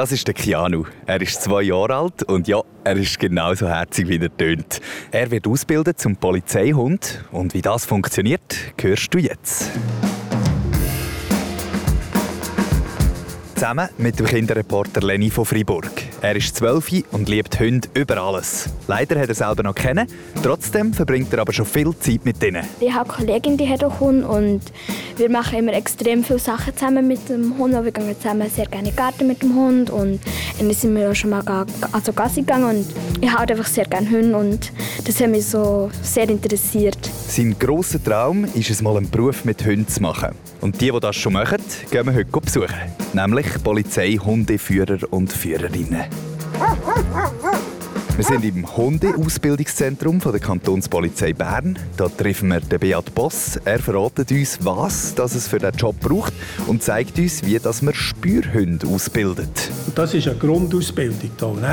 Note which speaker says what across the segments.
Speaker 1: Das ist der Keanu. Er ist zwei Jahre alt und ja, er ist genauso herzig, wie er tönt. Er wird ausgebildet zum Polizeihund und wie das funktioniert, hörst du jetzt. Zusammen mit dem Kinderreporter Lenny von Fribourg. Er ist zwölf und liebt Hunde über alles. Leider hat er selber noch kennen. Trotzdem verbringt er aber schon viel Zeit mit ihnen.
Speaker 2: Ich habe eine Kollegin, die hat auch Hund und wir machen immer extrem viele Sachen zusammen mit dem Hund. Wir gehen zusammen sehr gerne in den Garten mit dem Hund und dann sind wir auch schon mal also Gassi gegangen und ich habe einfach sehr gerne Hunde und das hat mich so sehr interessiert.
Speaker 1: Sein grosser Traum ist es mal einen Beruf mit Hunden zu machen. Und die, die das schon machen, gehen wir heute besuchen. Nämlich Polizei, Hundeführer und Führerinnen. Wir sind im Hundeausbildungszentrum der Kantonspolizei Bern. Da treffen wir den Beat Boss. Er verratet uns, was das es für den Job braucht und zeigt uns, wie das man Spürhunde ausbildet.
Speaker 3: Das ist eine Grundausbildung.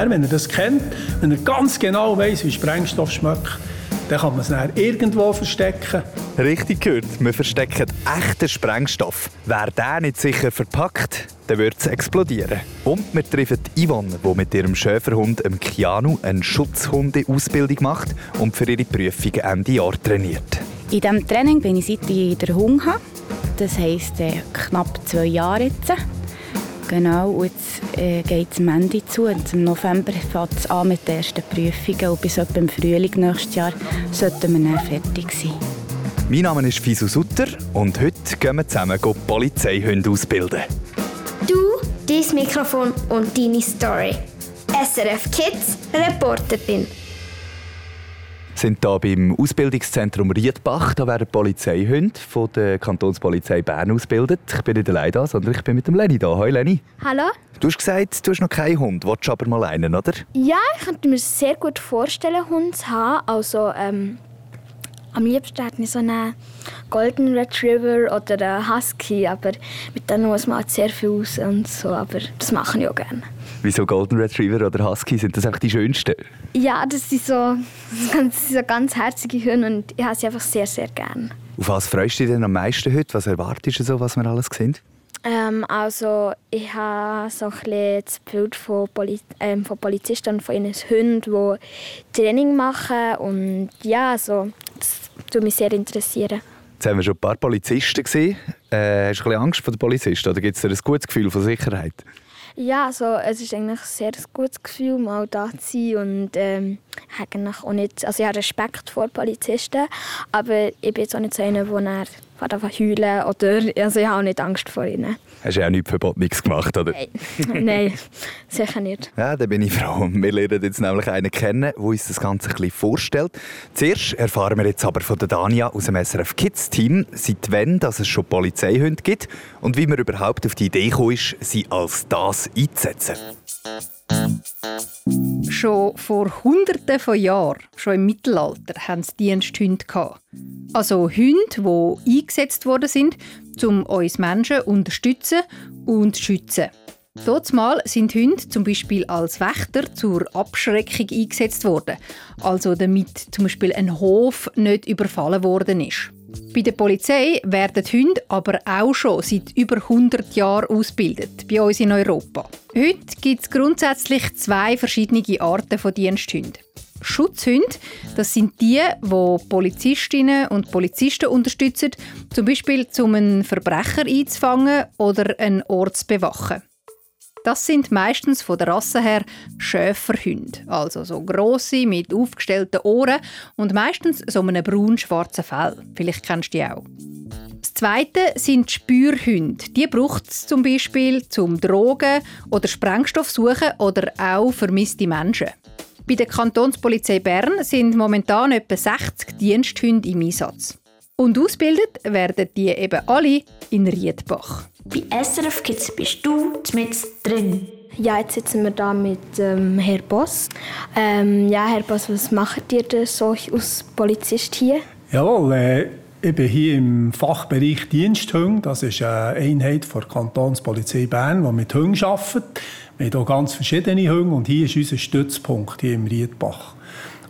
Speaker 3: wenn er das kennt, wenn er ganz genau weiß, wie Sprengstoff schmeckt, dann kann man es dann irgendwo verstecken.
Speaker 1: Richtig gehört, wir verstecken echten Sprengstoff. Wer den nicht sicher verpackt, dann wird es explodieren. Und wir treffen Yvonne, die mit ihrem Schäferhund im Kianu eine Schutzhundeausbildung macht und für ihre Prüfung Ende Jahr trainiert.
Speaker 4: In diesem Training bin ich seit ich den Hund habe. Das heisst äh, knapp zwei Jahre jetzt. Genau, und jetzt äh, geht es am Ende zu. Und Im November fängt es an mit den ersten Prüfungen und bis etwa im Frühling nächstes Jahr sollten wir dann fertig sein.
Speaker 1: Mein Name ist Fisu Sutter und heute gehen wir zusammen Polizeihunde ausbilden.
Speaker 5: Du, dein Mikrofon und deine Story. SRF Kids, Reporterin
Speaker 1: sind hier beim Ausbildungszentrum Riedbach. Da werden Polizeihunde von der Kantonspolizei Bern ausgebildet. Ich bin nicht allein da, sondern ich bin mit dem Lenny da. Hallo Lenny.
Speaker 2: Hallo.
Speaker 1: Du hast gesagt, du hast noch keinen Hund. Willst du aber mal einen, oder?
Speaker 2: Ja, ich könnte mir sehr gut vorstellen, Hund zu haben. Also, ähm, am liebsten hätte ich so einen Golden Retriever oder einen Husky, aber mit denen muss man halt sehr viel aus und so, aber das mache ich auch gerne.
Speaker 1: Wieso Golden Retriever oder Husky? Sind das einfach die schönsten?
Speaker 2: Ja, das sind so, das sind so ganz herzige Hunde und ich habe sie einfach sehr, sehr gerne.
Speaker 1: Auf was freust du dich denn am meisten heute? Was erwartest du so, was wir alles sehen?
Speaker 2: Ähm, also ich habe so ein das Bild von, Poli ähm, von Polizisten und von ihren Hunden, die Training machen und ja, also, das würde mich sehr interessieren.
Speaker 1: Jetzt haben wir schon ein paar Polizisten gesehen. Äh, hast du ein bisschen Angst vor den Polizisten oder gibt es dir ein gutes Gefühl von Sicherheit?
Speaker 2: Ja, also, es ist eigentlich ein sehr gutes Gefühl, mal da zu sein. Und ähm, ich, habe auch nicht, also ich habe Respekt vor Polizisten, aber ich bin jetzt auch nicht so einer, der einfach heulen oder also ich habe auch nicht Angst vor ihnen.
Speaker 1: Hast du ja auch nichts Verbotenes gemacht, oder?
Speaker 2: Nein, Nein sicher nicht.
Speaker 1: Ja, da bin ich froh. Wir lernen jetzt nämlich einen kennen, der uns das Ganze ein bisschen vorstellt. Zuerst erfahren wir jetzt aber von der Dania aus dem SRF Kids Team, seit wann dass es schon Polizeihunde gibt und wie man überhaupt auf die Idee gekommen ist, sie als das einzusetzen.
Speaker 6: Schon vor Hunderten von Jahren, schon im Mittelalter, hatten es Diensthunde. Also Hunde, die eingesetzt worden sind, um uns Menschen zu unterstützen und zu schützen. Mal sind Hunde zum Beispiel als Wächter zur Abschreckung eingesetzt worden, also damit zum Beispiel ein Hof nicht überfallen worden ist. Bei der Polizei werden Hunde aber auch schon seit über 100 Jahren ausgebildet, bei uns in Europa. Heute gibt es grundsätzlich zwei verschiedene Arten von Diensthunden. Schutzhunde, das sind die, die Polizistinnen und Polizisten unterstützen, zum Beispiel um einen Verbrecher einzufangen oder einen Ort zu bewachen. Das sind meistens von der Rasse her Schäferhunde, also so grosse mit aufgestellten Ohren und meistens so einem braun-schwarzen Fell. Vielleicht kennst du die auch. Das zweite sind Spürhunde. Die braucht es zum Beispiel zum Drogen oder Sprengstoff suchen oder auch vermisste Menschen. Bei der Kantonspolizei Bern sind momentan etwa 60 Diensthunde im Einsatz. Und ausgebildet werden die eben alle in Riedbach.
Speaker 5: Bei SRF Kids bist du mit drin.
Speaker 2: Ja, jetzt sitzen wir da mit ähm, Herr Boss. Ähm, ja, Herr Boss, was macht ihr denn so als Polizist hier?
Speaker 3: Jawohl, äh, ich bin hier im Fachbereich Diensthunde. Das ist eine Einheit der Kantonspolizei Bern, die mit Hunden arbeitet. Wir haben hier ganz verschiedene Hunde und hier ist unser Stützpunkt hier im Riedbach.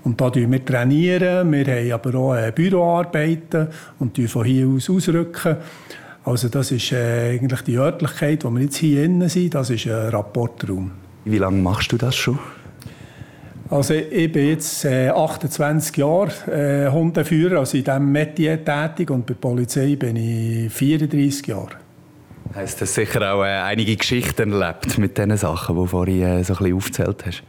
Speaker 3: Und da trainieren wir. Trainieren. Wir haben aber auch äh, Büroarbeiten und von hier aus ausrücken. Also das ist äh, eigentlich die Örtlichkeit, wo wir jetzt hier innen sind, das ist ein Rapportraum.
Speaker 1: Wie lange machst du das schon?
Speaker 3: Also ich bin jetzt äh, 28 Jahre äh, Hundeführer, also in diesem Metier tätig und bei der Polizei bin ich 34 Jahre.
Speaker 1: Heißt das sicher auch äh, einige Geschichten erlebt mit diesen Sachen, die du vorhin äh, so ein bisschen aufgezählt hast?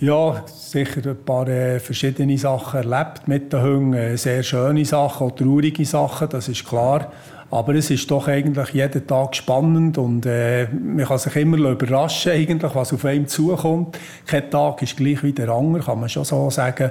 Speaker 3: Ja, sicher ein paar äh, verschiedene Sachen erlebt mit den Hunden. Äh, sehr schöne Sachen, auch traurige Sachen, das ist klar. Aber es ist doch eigentlich jeden Tag spannend und äh, man kann sich immer überraschen, eigentlich, was auf einem zukommt. Kein Tag ist gleich wie der andere, kann man schon so sagen.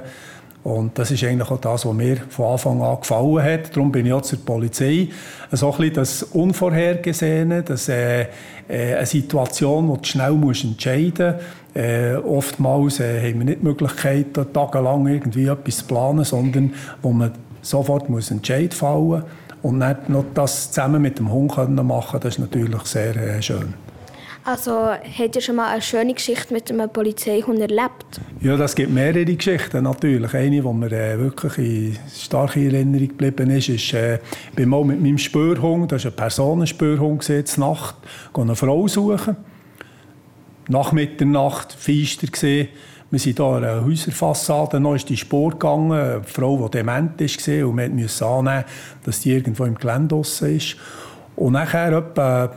Speaker 3: Und das ist eigentlich auch das, was mir von Anfang an gefallen hat. Darum bin ich auch zur Polizei. So ein bisschen das Unvorhergesehene, das, äh, äh, eine Situation, die du schnell musst entscheiden musst. Äh, oftmals äh, haben wir nicht die Möglichkeit, tagelang irgendwie etwas zu planen, sondern wo man sofort muss Entscheid muss und nicht noch das zusammen mit dem Hund können machen das ist natürlich sehr äh, schön.
Speaker 2: Also, habt ihr schon mal eine schöne Geschichte mit einem Polizeihund erlebt?
Speaker 3: Ja, das gibt mehrere Geschichten natürlich. Eine, die mir äh, wirklich in starke Erinnerung geblieben ist, ist, äh, ich mal mit meinem Spürhund, das ist ein Personenspürhund, gesehen, Nacht, eine Frau suchen. Nach Mitternacht, feister gesehen. Wir sind hier an einer Häuserfassade, noch ist die Spur gegangen, eine Frau, die dement war und wir mussten annehmen, dass die irgendwo im Gelände ist. Und nachher etwa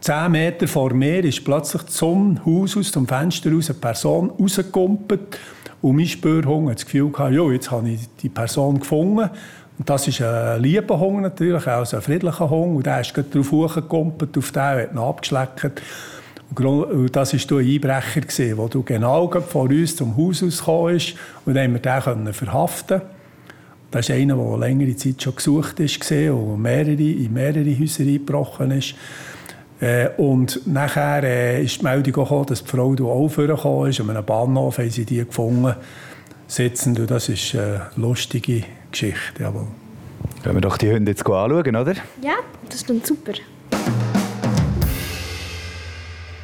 Speaker 3: 10 Meter vor mir ist plötzlich zum Haus aus, zum Fenster aus, eine Person rausgekumpelt. Und mein Spürhund hat das Gefühl gehabt, ja, jetzt habe ich die Person gefunden. Und das ist ein lieber Hund natürlich, also ein friedlicher Hund. Und der ist gerade darauf hochgekumpelt, auf den, hat ihn abgeschleckt. Und das war ein Einbrecher, der du genau vor uns zum Haus ausgekommen ist. Und dann haben wir den verhaften Das ist einer, der längere Zeit schon gesucht ist und mehrere, in mehrere Häuser eingebrochen ist. Äh, und nachher äh, ist die Meldung gekommen, dass die Frau auch vorgekommen ist. An einem Bahnhof haben sie die gefunden, sitzend. Und das ist eine lustige Geschichte. Jawohl.
Speaker 1: Können wir doch die Hunde jetzt anschauen, oder?
Speaker 2: Ja, das ist super.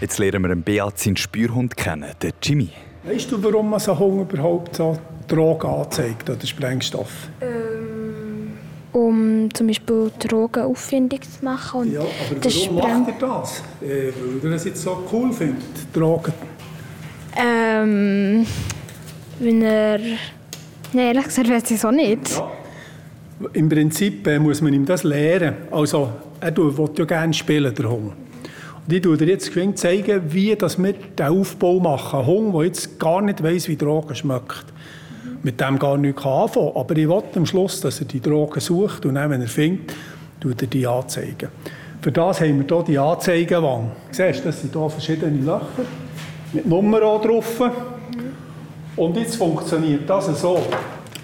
Speaker 1: Jetzt lernen wir einen Beat seinen Spürhund kennen, den Jimmy.
Speaker 3: Weißt du, warum man so einen Hund überhaupt so Drogen anzeigt oder Sprengstoff?
Speaker 2: Ähm, um zum Beispiel Drogen auffindig zu machen. Und
Speaker 3: ja, aber warum macht er das? Äh, weil er das jetzt so cool findet, Drogen?
Speaker 2: Ähm, wenn er... Nein, ehrlich gesagt weiß ich es auch nicht. Ja.
Speaker 3: Im Prinzip äh, muss man ihm das lehren. Also, er will ja gerne spielen, der Hund. Ich zeige dir jetzt zeigen, wie dass wir den Aufbau machen. Ein Hund, der jetzt gar nicht weiss, wie Drogen schmeckt. Mit dem gar nichts anfangen kann. Aber ich will am Schluss, dass er die Drogen sucht und dann, wenn er findet, tut er die anzeigen. Für das haben wir hier die Anzeigenwand. Siehst du, das sind hier verschiedene Löcher mit Nummern drauf. Und jetzt funktioniert das so.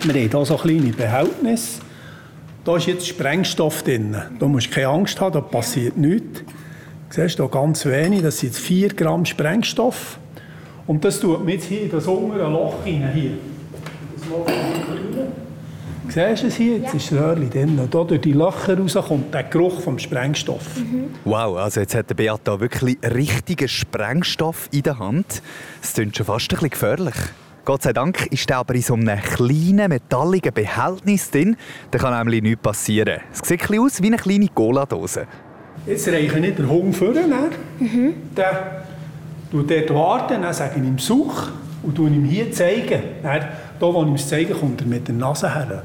Speaker 3: Wir haben hier so kleine Behältnisse. Da ist jetzt Sprengstoff drin. Da musst du keine Angst haben, da passiert nichts. Siehst du, ganz wenig, das sind 4 Gramm Sprengstoff. Und das tut man jetzt hier in das untere Loch hinein. Hier. Das Loch Siehst du es hier? Jetzt ja. ist das Röhrchen drin. Und hier durch die Löcher raus kommt der Geruch vom Sprengstoff.
Speaker 1: Mhm. Wow, also jetzt hat der Beat wirklich richtigen Sprengstoff in der Hand. Das klingt schon fast ein bisschen gefährlich. Gott sei Dank ist er aber in so einem kleinen, metalligen Behältnis drin. Da kann nämlich nichts passieren. Es sieht ein bisschen aus wie eine kleine Cola-Dose.
Speaker 3: Jetzt reiche ich den Hund vor. Mhm. Der tut dort warten, dann sage ich ihm «Such» und tue ihm hier zeigen. Dann, da, wo ich ihm zeige, kommt er mit der Nase her.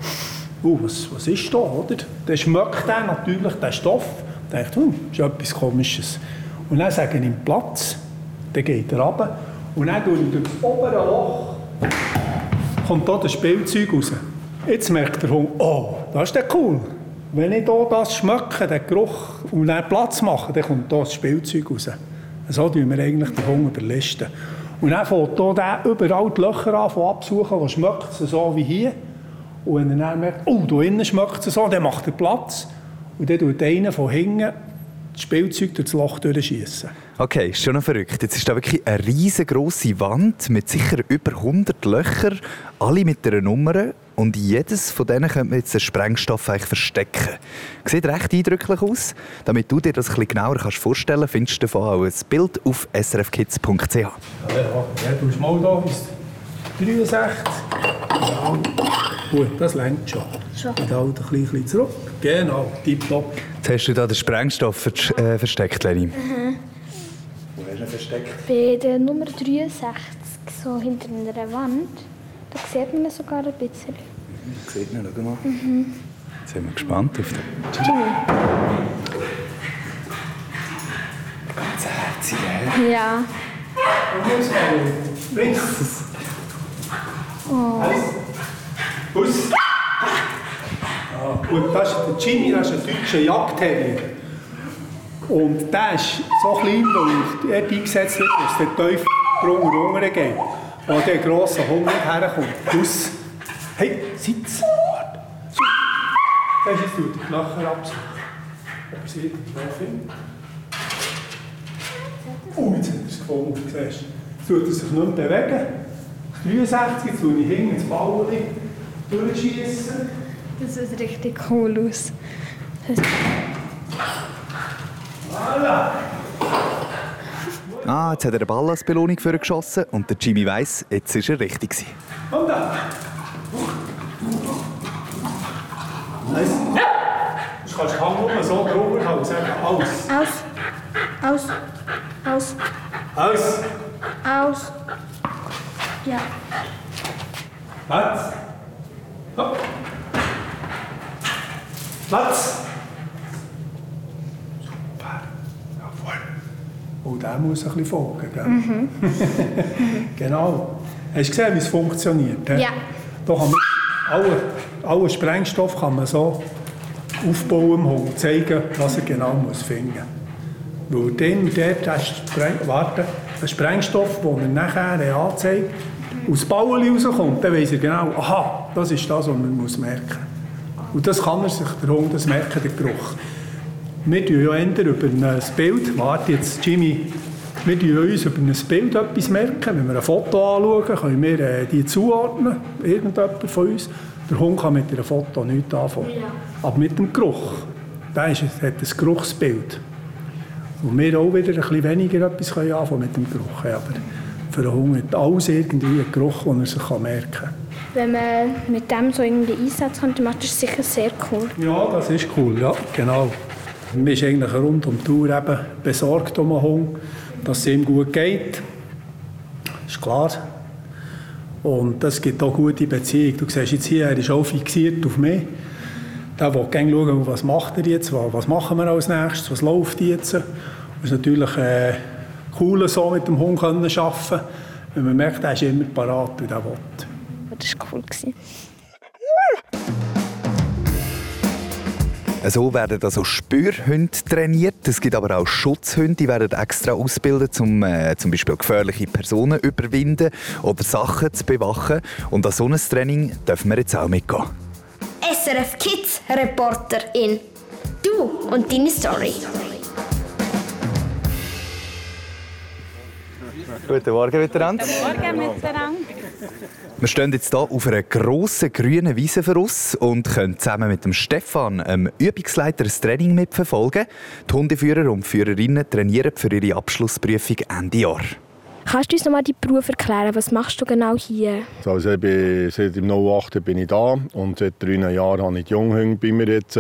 Speaker 3: Uh, was, was ist da, oder? Dann schmeckt er natürlich den Stoff. Dann denkt, hm, das ist etwas Komisches. Und dann sage ich ihm «Platz». Dann geht er runter. Und dann tue ich durch das obere Loch kommt da das Spielzeug raus. Jetzt merkt der Hund, oh, das ist der cool. Wenn ich hier das schmecke, den Geruch, und dann Platz mache, dann kommt hier das Spielzeug raus. So tun wir eigentlich den Hunger überlisten. Und dann fängt hier der überall die Löcher an, von absuchen, was schmeckt es so wie hier. Und wenn er dann merkt, oh, da innen schmeckt es so, dann macht er Platz. Und dann tut einer von hinten das Spielzeug durch das Loch durchschießen.
Speaker 1: Okay, ist schon noch verrückt. Jetzt ist da wirklich eine riesengroße Wand mit sicher über 100 Löchern, alle mit einer Nummer. Und jedes von denen könnte man jetzt den Sprengstoff eigentlich verstecken. Sieht recht eindrücklich aus. Damit du dir das ein bisschen genauer kannst vorstellen kannst, findest du davon auch ein Bild auf srfkids.ch. Ja,
Speaker 3: ja, du hast mal da 63. Ja, Gut, das längt schon.
Speaker 2: Schon.
Speaker 3: Und halt ein bisschen zurück. Genau, tipptopp.
Speaker 1: Jetzt hast du da den Sprengstoff ver äh, versteckt, Leni.
Speaker 2: Mhm.
Speaker 1: Wo hast du ihn versteckt?
Speaker 2: Bei der Nummer 63, so hinter einer Wand, da sieht man ihn sogar ein bisschen.
Speaker 1: Sieht man, schau mal. Jetzt sind wir gespannt auf den
Speaker 2: Jimmy.
Speaker 1: ganz herzigen hä?
Speaker 2: Ja.
Speaker 3: Links. Oh. Bus. Gut, das ist der Jimmy, das ist ein deutscher Jagdherrier. Und der ist so klein, weil er eingesetzt wird, dass der Teufel drunter runter geht. Und der grosse Hund herkommt. Bus. Hey, sitz. So. Das ist jetzt tut der Knacher absuchen. Ob er sie irgendwo findet. Oh, jetzt hat er es gefunden, siehst du. Jetzt tut er sich nicht mehr bewegen. 63, jetzt tue ich hinten ins Ball durchschießen.
Speaker 2: Das sieht richtig cool aus.
Speaker 3: Voilà.
Speaker 1: Ah, jetzt hat er eine Ball als Belohnung für ihn geschossen und der Jimmy weiss, jetzt war er richtig. gewesen.
Speaker 3: Und dann. Nice. Du kannst Hand nur so drüber und sagen, aus.
Speaker 2: Aus. Aus. Aus.
Speaker 3: Aus.
Speaker 2: Aus. Ja.
Speaker 3: Platz. Hopp. Platz. Super. Jawohl. Oh, der muss ein bisschen folgen, gell? genau. Hast du gesehen, wie es funktioniert? he?
Speaker 2: Ja.
Speaker 3: Da kann man alle, alle Sprengstoff kann man so aufbauen im Hund, zeigen, was er genau muss finden muss. Weil dann und dort du Spreng warte, einen Sprengstoff, den er nachher anzeigt, aus Bauen rauskommt, dann weiss er genau, aha, das ist das, was man muss merken muss. Und das kann er sich, der Hund, das merken, der Geruch. Wir tun ja eher über ein Bild, warte jetzt Jimmy, wir tun uns über ein Bild etwas merken. Wenn wir ein Foto anschauen, können wir äh, die zuordnen, irgendjemand von uns. Der Hund kann mit einem Foto nichts anfangen. Aber mit dem Geruch, der ist, hat ein Geruchsbild. Und wir auch wieder ein bisschen weniger etwas anfangen mit dem Geruch. Aber für einen Hund hat alles irgendwie einen Geruch, den er sich merken kann.
Speaker 2: Wenn man mit dem so irgendwie Einsatz dann macht das sicher sehr cool.
Speaker 3: Ja, das ist cool, ja, genau. Man ist eigentlich rund um die Tour eben besorgt um den Hund, dass es ihm gut geht. Ist klar. Und das gibt auch gute Beziehung. Du siehst jetzt hier, er ist auch fixiert auf mich. Der will gerne schauen, was macht er jetzt, was machen wir als nächstes, was läuft jetzt. Es ist natürlich äh, cool, so mit dem Hund zu arbeiten, wenn man merkt, er ist immer parat und er will.
Speaker 2: Das war cool.
Speaker 1: So werden also Spürhunde trainiert. Es gibt aber auch Schutzhunde, die werden extra ausgebildet, um äh, zum Beispiel gefährliche Personen überwinden oder Sachen zu bewachen. Und an so ein Training dürfen wir jetzt auch mitgehen.
Speaker 5: SRF Kids Reporterin. Du und deine Story.
Speaker 1: Guten Morgen miteinander.
Speaker 4: Morgen miteinander.
Speaker 1: Wir stehen jetzt hier auf einer grossen grünen Wiese für uns und können zusammen mit dem Stefan, dem Übungsleiter, ein Training mitverfolgen. Die Hundeführer und Führerinnen trainieren für ihre Abschlussprüfung Ende Jahr.
Speaker 2: Kannst du uns noch mal deinen Beruf erklären? Was machst du genau hier?
Speaker 7: Also ich bin, seit dem 08 bin ich da und seit drei Jahren habe ich die Junghunde bei mir jetzt,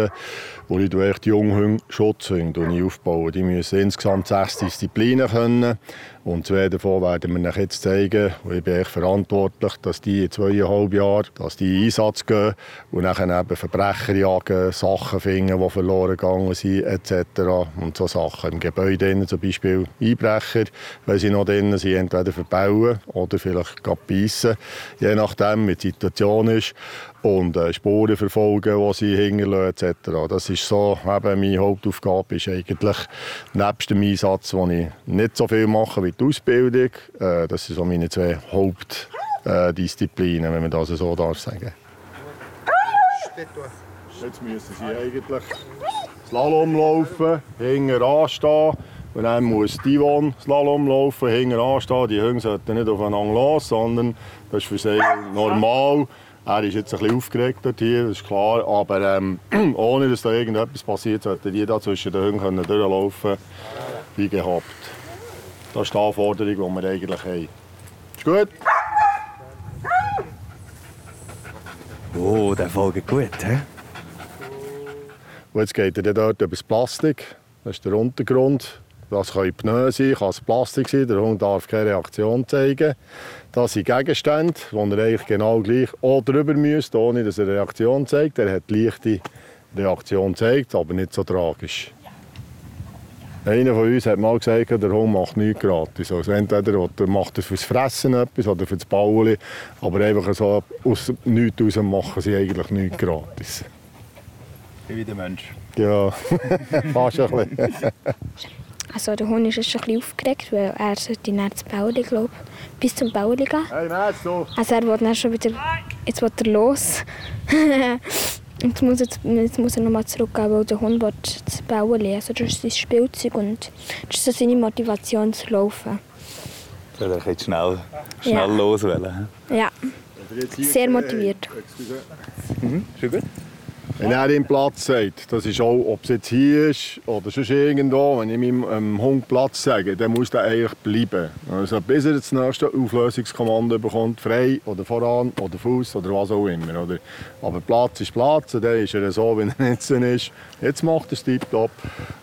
Speaker 7: wo ich die Junghunde Schutzhunde die ich aufbaue. Die müssen insgesamt sechs Disziplinen können und zwei davon werden wir jetzt zeigen. Und ich bin echt verantwortlich, dass die in zweieinhalb Jahren dass die in Einsatz gehen und dann eben Verbrecher jagen, Sachen finden, die verloren gegangen sind etc. Und so Sachen im Gebäude zum Beispiel Einbrecher, wenn sie noch drin sind, entweder verbauen oder vielleicht beißen, je nachdem, wie die Situation ist. Und äh, Spuren verfolgen, die sie hinterlassen etc. Das ist so, eben meine Hauptaufgabe ist eigentlich, nebst dem Einsatz, wo ich nicht so viel mache wie die Ausbildung, äh, das sind so meine zwei Hauptdisziplinen, wenn man das so darf. Jetzt müssen sie eigentlich Slalom laufen, hinten anstehen. Und dann muss die Yvonne Slalom laufen, hinten anstehen. Die Hunde sollten nicht aufeinander los, sondern das ist für sie normal. Er ist jetzt ein bisschen aufgeregt dort hier, das ist klar. Aber ähm, ohne dass da irgendetwas passiert, sollten die da zwischen den Hunden können durchlaufen wie gehabt. Das ist die Anforderung, die wir eigentlich haben. Ist gut?
Speaker 1: Oh, der folgt gut, hä?
Speaker 7: Und jetzt geht er dort über das Plastik. Das ist der Untergrund. Das können Pneu sein, kann es Plastik sein. Der Hund darf keine Reaktion zeigen. Das sind Gegenstände, wo er eigentlich genau gleich auch drüber müsste, ohne dass er eine Reaktion zeigt. Er hat leichte Reaktion gezeigt, aber nicht so tragisch. Einer von uns hat mal gesagt, der Hund macht nichts gratis. Also entweder macht er fürs Fressen etwas oder fürs Bauen. Aber einfach so aus nichts raus machen sie eigentlich nichts gratis.
Speaker 1: Wie der Mensch.
Speaker 7: Ja, fast ein bisschen.
Speaker 2: Also der Hund ist jetzt schon ein bisschen aufgeregt, weil er sollte nach das Bauli, glaube bis zum Bauli gehen.
Speaker 7: Hey, nein, so.
Speaker 2: Also er will dann schon wieder, jetzt will er los. jetzt, muss jetzt, jetzt muss er nochmal zurückgehen, weil der Hund will das Bauli. Also das ist sein Spielzeug und das ist so seine Motivation zu laufen.
Speaker 1: Soll er jetzt schnell, schnell
Speaker 2: Ja.
Speaker 1: los wollen?
Speaker 2: Ja, sehr motiviert.
Speaker 1: Mhm, schon gut.
Speaker 7: Wenn er ihm Platz sagt, das ist auch, ob es jetzt hier ist oder sonst irgendwo, wenn ich meinem ähm, Hund Platz sage, dann muss er eigentlich bleiben. Also bis er das nächste Auflösungskommando bekommt, frei oder voran oder Fuß oder was auch immer. Oder? Aber Platz ist Platz, und dann ist er so, wie er jetzt ist. Jetzt macht er es tiptop.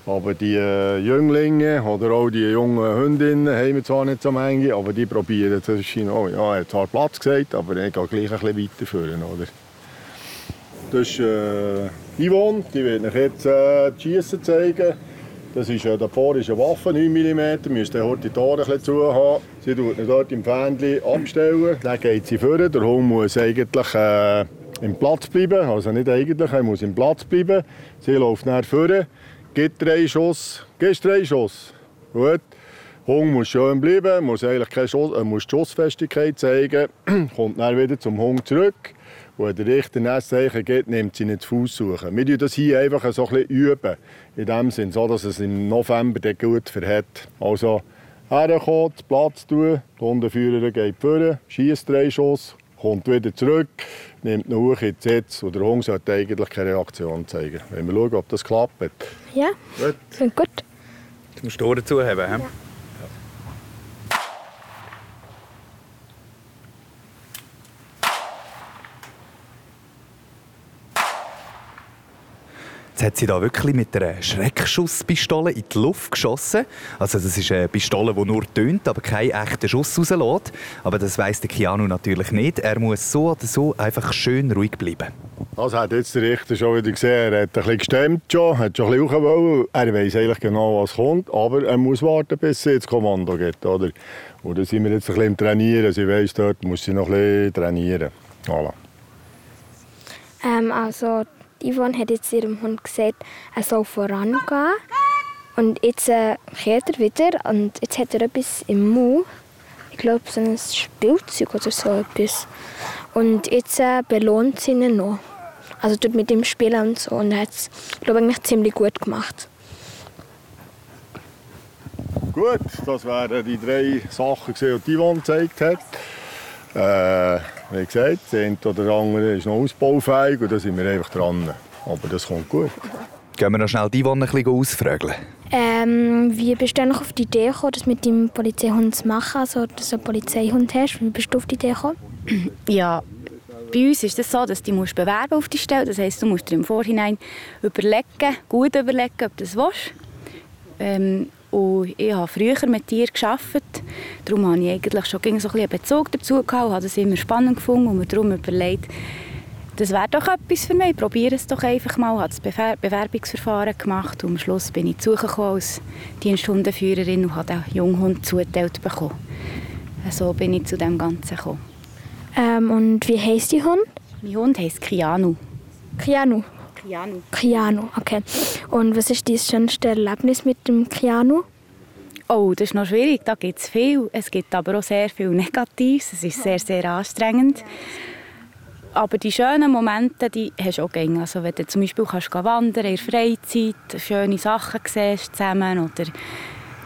Speaker 7: Aber die äh, Jünglinge oder auch die jungen Hündinnen haben wir zwar nicht so mange, aber die probieren das ist, oh, ja, er hat zwar Platz gesagt, aber er geht gleich ein bisschen weiterführen, oder? Das ist äh, Yvonne, die wird euch jetzt äh, die Schiessen zeigen. Das ist, äh, davor ist eine Waffe, 9 mm, müsst ihr heute die Tore ein zu haben. Sie tut ihn dort im Fähnchen abstellen, dann geht sie vor. Der Hund muss eigentlich äh, im Platz bleiben, also nicht eigentlich, er muss im Platz bleiben. Sie läuft nach vorne, gibt drei Schuss, gibst drei Schuss. Gut. Der Hund muss schön bleiben, muss eigentlich keine Schuss, äh, muss die Schussfestigkeit zeigen, kommt dann wieder zum Hund zurück. Und der Richter das Zeichen gibt, nimmt sie nicht zu Fuß suchen. Wir üben das hier einfach so ein bisschen üben. In dem Sinne, so dass es im November dann gut verhält. Also herkommen, Platz tun, der Hundeführer geht vor, schießt drei Schuss, kommt wieder zurück, nimmt ihn hoch in den Sitz und der Hund sollte eigentlich keine Reaktion zeigen. Wenn wir schauen, ob das klappt.
Speaker 2: Ja,
Speaker 7: Gut.
Speaker 2: gut.
Speaker 1: Jetzt musst du die Ohren zuheben. hä? Jetzt hat sie da wirklich mit einer Schreckschusspistole in die Luft geschossen. Also das ist eine Pistole, die nur tönt, aber keinen echten Schuss rauslässt. Aber das weiss der Keanu natürlich nicht. Er muss so oder so einfach schön ruhig bleiben.
Speaker 7: Das hat jetzt der Richter schon wieder gesehen. Er hat ein bisschen gestemmt schon, hat schon ein bisschen wollen. Er weiß eigentlich genau, was kommt, aber er muss warten, bis sie das Kommando gibt. Oder? Und da sind wir jetzt ein bisschen im Trainieren. Sie weiss, dort muss sie noch ein bisschen trainieren. Voilà.
Speaker 2: Ähm, also die hat jetzt ihrem Hund gesagt, er soll vorangehen. Und jetzt äh, kehrt er wieder und jetzt hat er etwas im Mund. Ich glaube, so ein Spielzeug oder so etwas. Und jetzt äh, belohnt sie ihn noch. Also tut mit ihm spielen und so. Und er hat es, glaube ich, ziemlich gut gemacht.
Speaker 7: Gut, das wären die drei Sachen, die Yvonne gezeigt hat. Äh, wie gesagt, das eine oder andere ist noch ausbaufähig und da sind wir einfach dran. Aber das kommt gut.
Speaker 1: Gehen wir noch schnell die Yvonne ein bisschen ausfragen.
Speaker 2: Ähm, wie bist du eigentlich auf die Idee gekommen, das mit deinem Polizeihund zu machen? Also, dass du einen Polizeihund hast? Wie bist du auf die Idee gekommen?
Speaker 4: Ja, bei uns ist es so, dass du dich bewerben auf die Stelle. Das heisst, du musst dir im Vorhinein überlegen, gut überlegen, ob du das willst. Ähm, und ich habe früher mit Tieren gearbeitet. Darum habe ich eigentlich schon so ein bisschen Bezug dazu gehabt und habe das immer spannend gefunden und mir darum überlegt, das wäre doch etwas für mich. Ich probiere es doch einfach mal. Ich habe das Bewer Bewerbungsverfahren gemacht und am Schluss bin ich zugekommen als Diensthundeführerin und habe den Junghund zugeteilt bekommen. So bin ich zu dem Ganzen gekommen.
Speaker 2: Ähm, und wie heisst die Hund?
Speaker 4: Mein Hund heisst Kianu.
Speaker 2: Keanu.
Speaker 4: Kianu.
Speaker 2: Keanu, okay. Und was ist dein schönste Erlebnis mit dem Keanu?
Speaker 4: Oh, das ist noch schwierig. Da gibt es viel. Es gibt aber auch sehr viel Negatives. Es ist sehr, sehr anstrengend. Aber die schönen Momente, die hast du auch gerne. Also wenn du zum Beispiel kannst wandern in der Freizeit, schöne Sachen siehst zusammen oder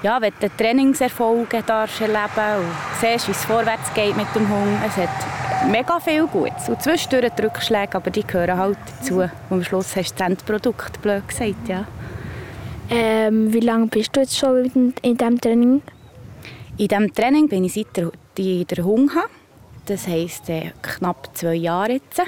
Speaker 4: ja, wenn du Trainingserfolge erleben und siehst, wie es vorwärts geht mit dem Hund. Es hat mega viel Gutes. Und zwischendurch die Rückschläge, aber die gehören halt dazu. Und am Schluss hast du das Endprodukt, blöd gesagt, ja.
Speaker 2: Ähm, wie lange bist du jetzt schon in, in diesem Training?
Speaker 4: In diesem Training bin ich seit der, der Hund habe. Das heisst äh, knapp zwei Jahre jetzt.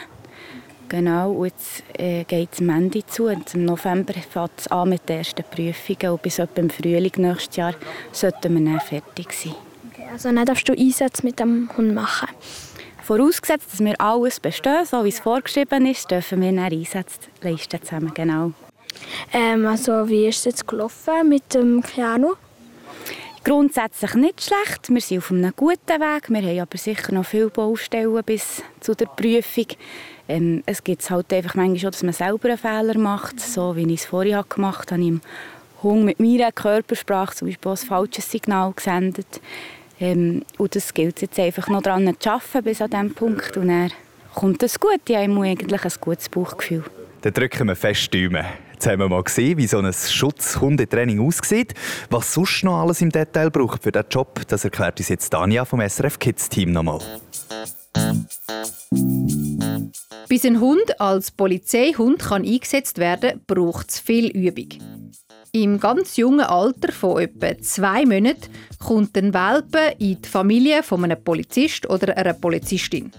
Speaker 4: Genau, und jetzt äh, geht es am Ende zu. Und Im November fängt es an mit den ersten Prüfungen und bis etwa im Frühling nächstes Jahr sollten wir dann fertig sein.
Speaker 2: Okay, also dann darfst du Einsätze mit dem Hund machen?
Speaker 4: Vorausgesetzt, dass wir alles bestehen, so wie es vorgeschrieben ist, dürfen wir dann Einsätze leisten zusammen, genau.
Speaker 2: Ähm, also wie ist es jetzt gelaufen mit dem Keanu?
Speaker 4: Grundsätzlich nicht schlecht. Wir sind auf einem guten Weg. Wir haben aber sicher noch viele Baustellen bis zu der Prüfung. Ähm, es gibt halt einfach manchmal schon, dass man selber einen Fehler macht. So wie ich es vorher gemacht habe, habe ich Hund mit meiner Körpersprache zum Beispiel ein falsches Signal gesendet. Ähm, und das gilt jetzt einfach noch daran zu arbeiten bis an diesem Punkt. Und dann kommt es gut. Ich habe eigentlich ein gutes Bauchgefühl.
Speaker 1: Dann drücken wir fest die Daumen. Jetzt haben wir mal gesehen, wie so ein Schutzhundetraining aussieht. Was sonst noch alles im Detail braucht für diesen Job, das erklärt uns jetzt Tanja vom SRF Kids Team nochmal.
Speaker 6: Bis ein Hund als Polizeihund kann eingesetzt werden braucht es viel Übung. Im ganz jungen Alter von etwa zwei Monaten kommt ein Welpe in die Familie von einem Polizist oder einer Polizistin.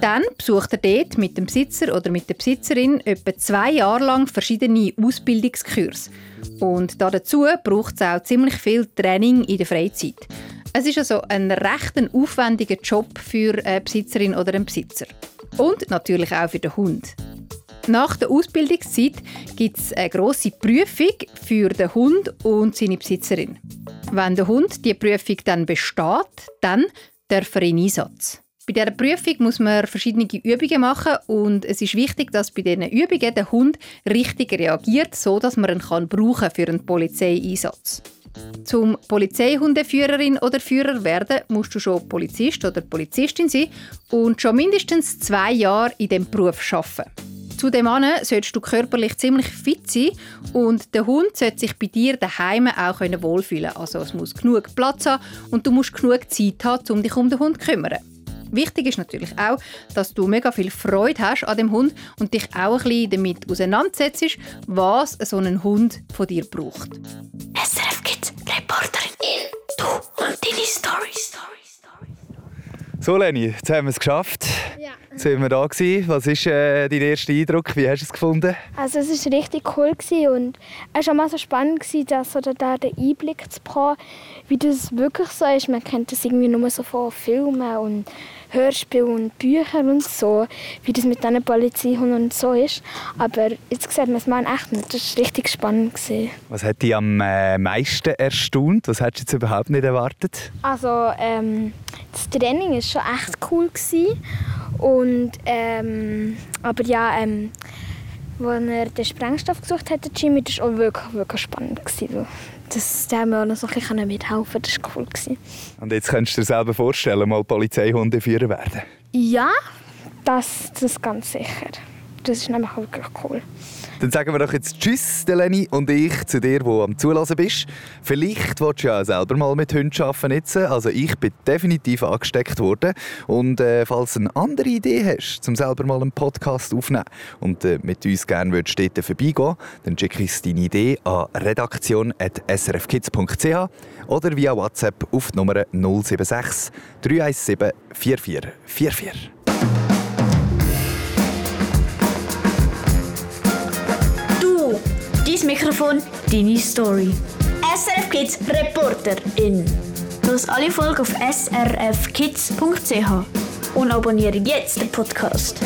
Speaker 6: Dann besucht er dort mit dem Besitzer oder mit der Besitzerin etwa zwei Jahre lang verschiedene Ausbildungskurse. Und dazu braucht es auch ziemlich viel Training in der Freizeit. Es ist also ein recht aufwendiger Job für eine Besitzerin oder einen Besitzer. Und natürlich auch für den Hund. Nach der Ausbildungszeit gibt es eine grosse Prüfung für den Hund und seine Besitzerin. Wenn der Hund die Prüfung dann besteht, dann darf er in Einsatz. Bei dieser Prüfung muss man verschiedene Übungen machen und es ist wichtig, dass bei diesen Übungen der Hund richtig reagiert, so dass man ihn kann brauchen für einen Polizeieinsatz. Zum Polizeihundeführerin oder Führer werden musst du schon Polizist oder Polizistin sein und schon mindestens zwei Jahre in dem Beruf arbeiten. Zudem solltest du körperlich ziemlich fit sein und der Hund sollte sich bei dir daheim auch wohlfühlen Also es muss genug Platz haben und du musst genug Zeit haben, um dich um den Hund zu kümmern. Wichtig ist natürlich auch, dass du mega viel Freude hast an dem Hund und dich auch ein bisschen damit auseinandersetzt, was so ein Hund von dir braucht.
Speaker 5: SRF Kids Reporterin in Du und deine Stories.
Speaker 1: So Leni, jetzt haben wir es geschafft.
Speaker 2: Ja.
Speaker 1: Jetzt sind wir da gewesen. Was ist äh, dein erster Eindruck? Wie hast du es gefunden?
Speaker 2: Also es war richtig cool gewesen und es war auch mal so spannend, gewesen, das, oder da den Einblick zu bekommen, wie das wirklich so ist. Man kennt das irgendwie nur so von Filmen und Hörspielen und Büchern und so, wie das mit diesen Polizeihunden und so ist. Aber jetzt sieht man es mal echt nicht. Das war richtig spannend. Gewesen.
Speaker 1: Was hat dich am äh, meisten erstaunt? Was hättest du jetzt überhaupt nicht erwartet?
Speaker 2: Also ähm, das Training war schon echt cool. Gewesen. Und, ähm, aber ja, ähm, als er den Sprengstoff gesucht hat, Jimmy, das war auch wirklich, wirklich spannend. Gewesen das, da haben wir auch noch so ein bisschen mithelfen Das war cool.
Speaker 1: Und jetzt könntest du dir selber vorstellen, mal Polizeihundeführer werden?
Speaker 2: Ja, das, das ganz sicher. Das ist nämlich wirklich cool.
Speaker 1: Dann sagen wir doch jetzt Tschüss, Leni und ich, zu dir, der am Zulassen bist. Vielleicht willst du ja selber mal mit Hunden arbeiten. Jetzt. Also ich bin definitiv angesteckt worden. Und äh, falls du eine andere Idee hast, um selber mal einen Podcast aufzunehmen und äh, mit uns gerne würdest dort vorbeigehen, dann schicke ich deine Idee an redaktion.srfkids.ch oder via WhatsApp auf die Nummer 076 317 4444.
Speaker 5: Dein Mikrofon, deine Story. SRF Kids Reporterin. Los alle Folgen auf srfkids.ch und abonniere jetzt den Podcast.